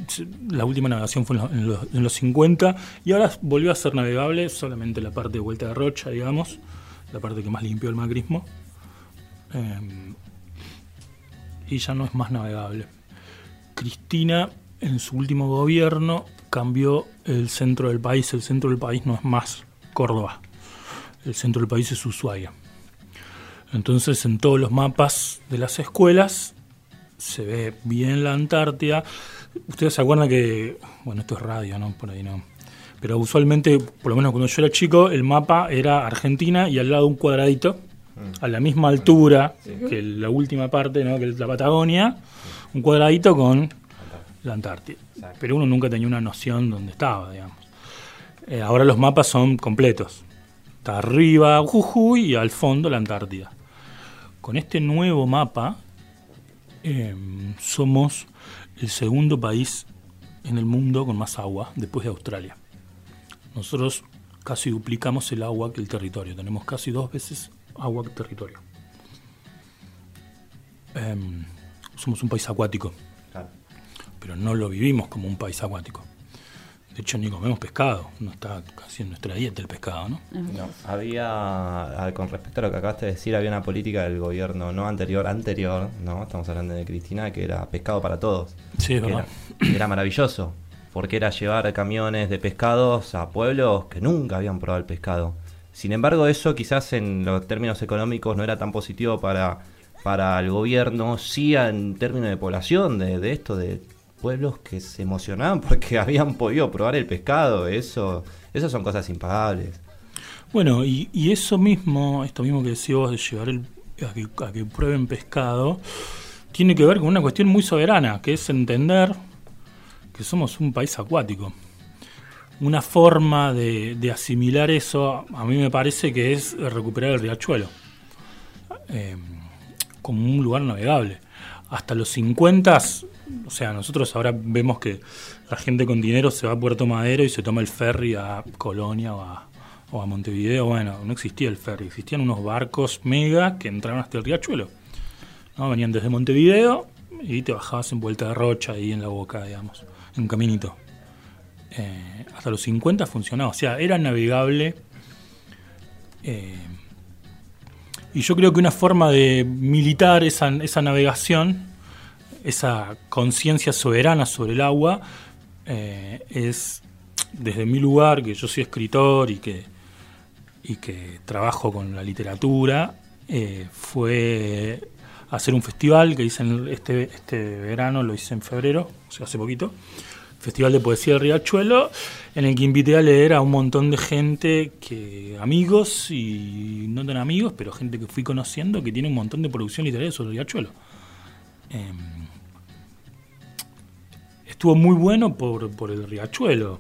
la última navegación fue en los, en los- en los 50 y ahora volvió a ser navegable solamente la parte de vuelta de Rocha, digamos, la parte que más limpió el macrismo. Eh, y ya no es más navegable. Cristina, en su último gobierno, cambió el centro del país. El centro del país no es más Córdoba. El centro del país es Ushuaia. Entonces, en todos los mapas de las escuelas se ve bien la Antártida. Ustedes se acuerdan que, bueno, esto es radio, ¿no? Por ahí no. Pero usualmente, por lo menos cuando yo era chico, el mapa era Argentina y al lado un cuadradito, a la misma altura que la última parte, ¿no? que es la Patagonia, un cuadradito con la Antártida. Pero uno nunca tenía una noción dónde estaba, digamos. Eh, ahora los mapas son completos. Está arriba Jujuy y al fondo la Antártida. Con este nuevo mapa, eh, somos el segundo país en el mundo con más agua después de Australia. Nosotros casi duplicamos el agua que el territorio. Tenemos casi dos veces agua territorio. Em, somos un país acuático, Claro. pero no lo vivimos como un país acuático. De hecho, ni comemos pescado. No está casi en nuestra dieta el pescado, ¿no? No, había, ah, con respecto a lo que acabaste de decir, había una política del gobierno no anterior, anterior, no, estamos hablando de Cristina, que era pescado para todos. Sí, es verdad. Era, era maravilloso, porque era llevar camiones de pescados a pueblos que nunca habían probado el pescado. Sin embargo, eso quizás en los términos económicos no era tan positivo para, para el gobierno, sí en términos de población, de, esto, de pueblos que se emocionaban *laughs* porque habían podido probar el pescado, eso, eso son cosas impagables. Bueno, y, eso mismo, esto mismo que decís vos de llevar el, a que prueben pescado, tiene que ver con una cuestión muy soberana, que es entender que somos un país acuático. Una forma de, asimilar eso, a mí me parece que es recuperar el riachuelo eh, como un lugar navegable. hasta los 50, o sea, nosotros ahora vemos que la gente con dinero se va a Puerto Madero y se toma el ferry a Colonia o a, o a Montevideo. Bueno, no existía el ferry, existían unos barcos mega que entraban hasta el riachuelo. ¿no? Venían desde Montevideo y te bajabas en Vuelta de Rocha ahí en la boca, digamos, en un caminito. Eh, hasta los 50 funcionaba, o sea, era navegable. eh, y yo creo que una forma de militar esa, esa navegación, esa conciencia soberana sobre el agua, eh, es desde mi lugar, que yo soy escritor y que, y que trabajo con la literatura, fue hacer un festival que hice en este, este verano, lo hice en febrero, o sea, hace poquito, Festival de Poesía del Riachuelo, en el que invité a leer a un montón de gente, que amigos y no tan amigos, pero gente que fui conociendo que tiene un montón de producción literaria sobre el Riachuelo. Eh, estuvo muy bueno por, por el Riachuelo.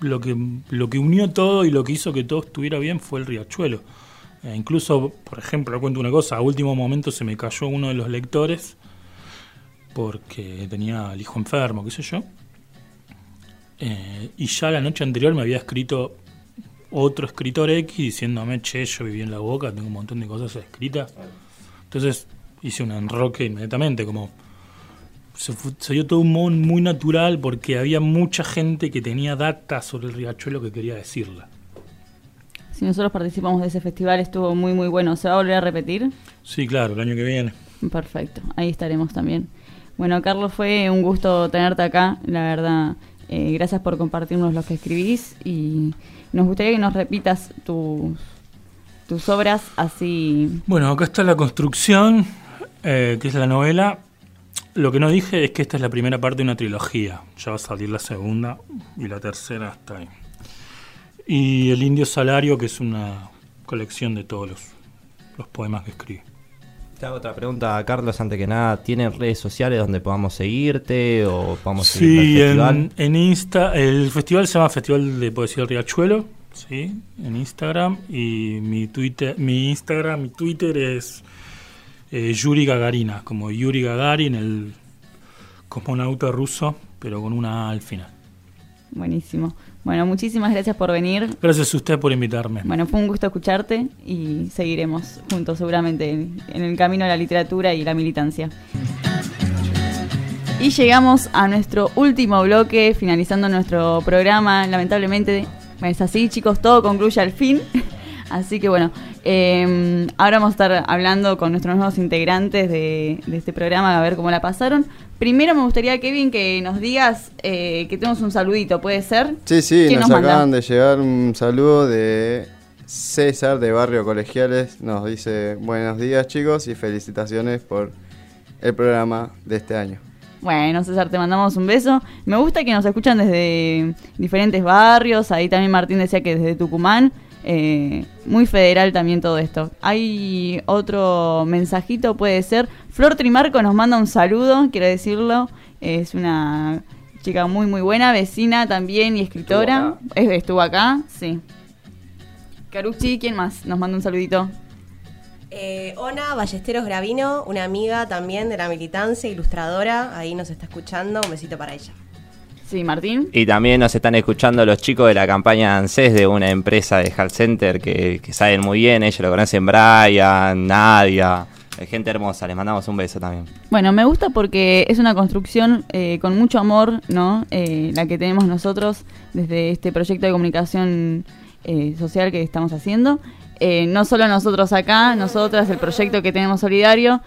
Lo que, lo que unió todo y lo que hizo que todo estuviera bien fue el Riachuelo. Eh, incluso, por ejemplo, cuento una cosa, a último momento se me cayó uno de los lectores porque tenía el hijo enfermo, qué sé yo. Eh, y ya la noche anterior me había escrito otro escritor X diciéndome, che, yo viví en la boca, tengo un montón de cosas escritas. Entonces hice un enroque inmediatamente, como se, dio todo un modo muy natural porque había mucha gente que tenía data sobre el riachuelo que quería decirla. Si nosotros participamos de ese festival, estuvo muy, muy bueno. ¿Se va a volver a repetir? Sí, claro, el año que viene. Perfecto, ahí estaremos también. Bueno, Carlos, fue un gusto tenerte acá, la verdad. Eh, gracias por compartirnos lo que escribís y nos gustaría que nos repitas tus, tus obras así. Bueno, acá está la construcción, eh, que es la novela. Lo que no dije es que esta es la primera parte de una trilogía. Ya va a salir la segunda y la tercera está ahí. Y El Indio Salario, que es una colección de todos los, los poemas que escribí. Te hago otra pregunta, Carlos, antes que nada. ¿Tienen redes sociales donde podamos seguirte o podamos seguir Sí, al festival? en, en Insta, el festival se llama Festival de Poesía del Riachuelo, sí, en Instagram y mi Twitter, mi Instagram, mi Twitter es eh, Yuri Gagarina, como Yuri Gagarin, el cosmonauta ruso, pero con una A al final. Buenísimo. Bueno, muchísimas gracias por venir. Gracias a usted por invitarme. Bueno, fue un gusto escucharte y seguiremos juntos seguramente en, el camino de la literatura y la militancia. Y llegamos a nuestro último bloque, finalizando nuestro programa. Lamentablemente es así, chicos, todo concluye al fin. *laughs* Así que bueno, eh, ahora vamos a estar hablando con nuestros nuevos integrantes de, de este programa, a ver cómo la pasaron. Primero me gustaría, Kevin, que nos digas eh, que tenemos un saludito, ¿puede ser? Sí, sí, ¿Quién nos, nos acaban de llegar un saludo de César de Barrio Colegiales. Nos dice buenos días chicos y felicitaciones por el programa de este año. Bueno, César, te mandamos un beso. Me gusta que nos escuchan desde diferentes barrios. Ahí también Martín decía que desde Tucumán. Eh, muy federal también todo esto. Hay otro mensajito, puede ser. Flor Trimarco nos manda un saludo, quiero decirlo. Es una chica muy, muy buena, vecina también y escritora. Es- Estuvo acá, sí. Carucci, ¿quién más? Nos manda un saludito. Eh, Ona Ballesteros Gravino, una amiga también de la militancia, ilustradora, ahí nos está escuchando, un besito para ella. Sí, Martín. Y también nos están escuchando los chicos de la campaña ANSES de una empresa de Health Center que, que saben muy bien, ellos lo conocen Brian, Nadia, gente hermosa, les mandamos un beso también. Bueno, me gusta porque es una construcción eh, con mucho amor, ¿no? Eh, la que tenemos nosotros desde este proyecto de comunicación eh, social que estamos haciendo. No solo nosotros acá, nosotras, el proyecto que tenemos solidario,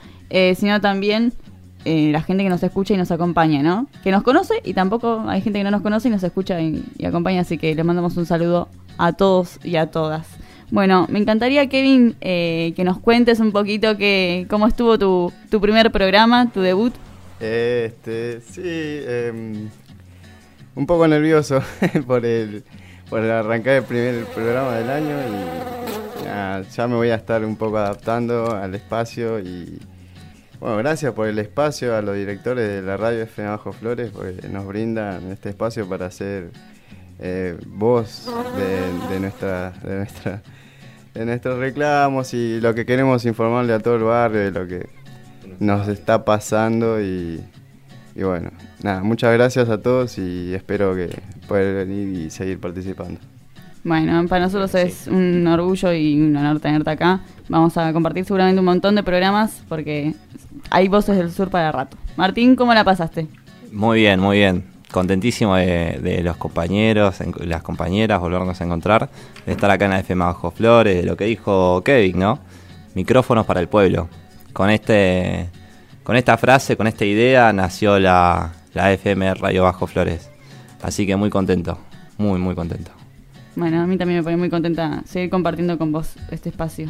sino también eh, la gente que nos escucha y nos acompaña, ¿no? Que nos conoce y tampoco hay gente que no nos conoce y nos escucha y, acompaña, así que les mandamos un saludo a todos y a todas. Bueno, me encantaría, Kevin, eh, que nos cuentes un poquito que, cómo estuvo tu, tu primer programa, tu debut. Este, sí, em, un poco nervioso *laughs* por el por arrancar el primer programa del año y ya me voy a estar un poco adaptando al espacio y bueno, gracias por el espacio a los directores de la radio FM Bajo Flores porque nos brindan este espacio para hacer eh, voz de, de nuestra de nuestra de nuestros reclamos y lo que queremos informarle a todo el barrio de lo que nos está pasando y, y bueno, nada, muchas gracias a todos y espero que poder venir y seguir participando. Bueno, para nosotros es un orgullo y un honor tenerte acá. Vamos a compartir seguramente un montón de programas porque hay voces del sur para rato. Martín, ¿cómo la pasaste? Muy bien, muy bien. Contentísimo de, de los compañeros, en- las compañeras, volvernos a encontrar, de estar acá en la FM Bajo Flores, de lo que dijo Kevin, ¿no? Micrófonos para el pueblo. Con este, con esta frase, con esta idea, nació la, la FM Radio Bajo Flores. Así que muy contento, muy, muy contento. Bueno, a mí también me pone muy contenta seguir compartiendo con vos este espacio.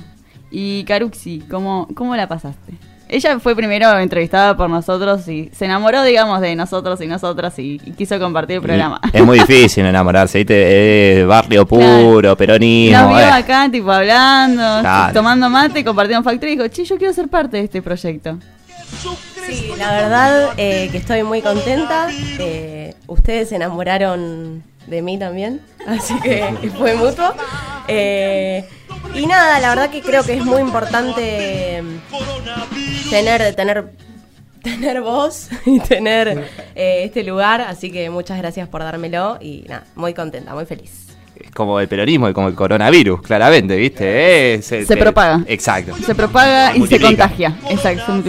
Y Caruxi, ¿cómo, ¿cómo la pasaste? Ella fue primero entrevistada por nosotros y se enamoró, digamos, de nosotros y nosotras y, y quiso compartir el programa. Y Es muy difícil enamorarse, ¿viste? Es barrio puro, Claro. peronismo. Nos vio eh. acá, tipo, hablando, Claro. tomando mate, compartiendo factura y dijo, che, yo quiero ser parte de este proyecto. Sí, la verdad eh, que estoy muy contenta. Eh, ustedes se enamoraron de mí también, así que *laughs* fue mutuo. Eh, y nada, la verdad que creo que es muy importante mm, tener, tener, *laughs* tener voz y tener eh, este lugar, así que muchas gracias por dármelo y nada, muy contenta, muy feliz. Es como el peronismo y como el coronavirus, claramente, ¿viste? Eh, Se te- propaga. Exacto. Se propaga y se contagia. Exacto.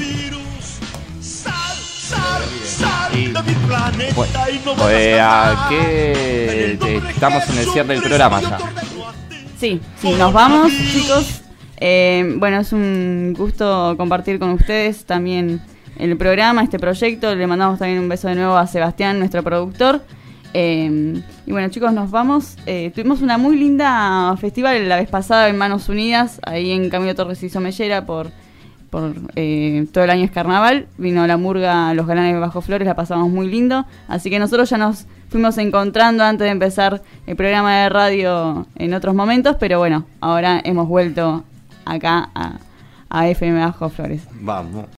Bueno, pues, ¿a qué te- estamos en el cierre del programa ya? Sí, sí, nos vamos, chicos. Eh, bueno, es un gusto compartir con ustedes también el programa, este proyecto. Le mandamos también un beso de nuevo a Sebastián, nuestro productor. Eh, y bueno, chicos, nos vamos. Eh, tuvimos una muy linda festival la vez pasada en Manos Unidas, ahí en Camilo Torres y Somellera, por, por eh, todo el año es carnaval. Vino la murga Los Galanes Bajo Flores, la pasamos muy lindo. Así que nosotros ya nos fuimos encontrando antes de empezar el programa de radio en otros momentos, pero bueno, ahora hemos vuelto acá a, a FM Bajo Flores. Vamos.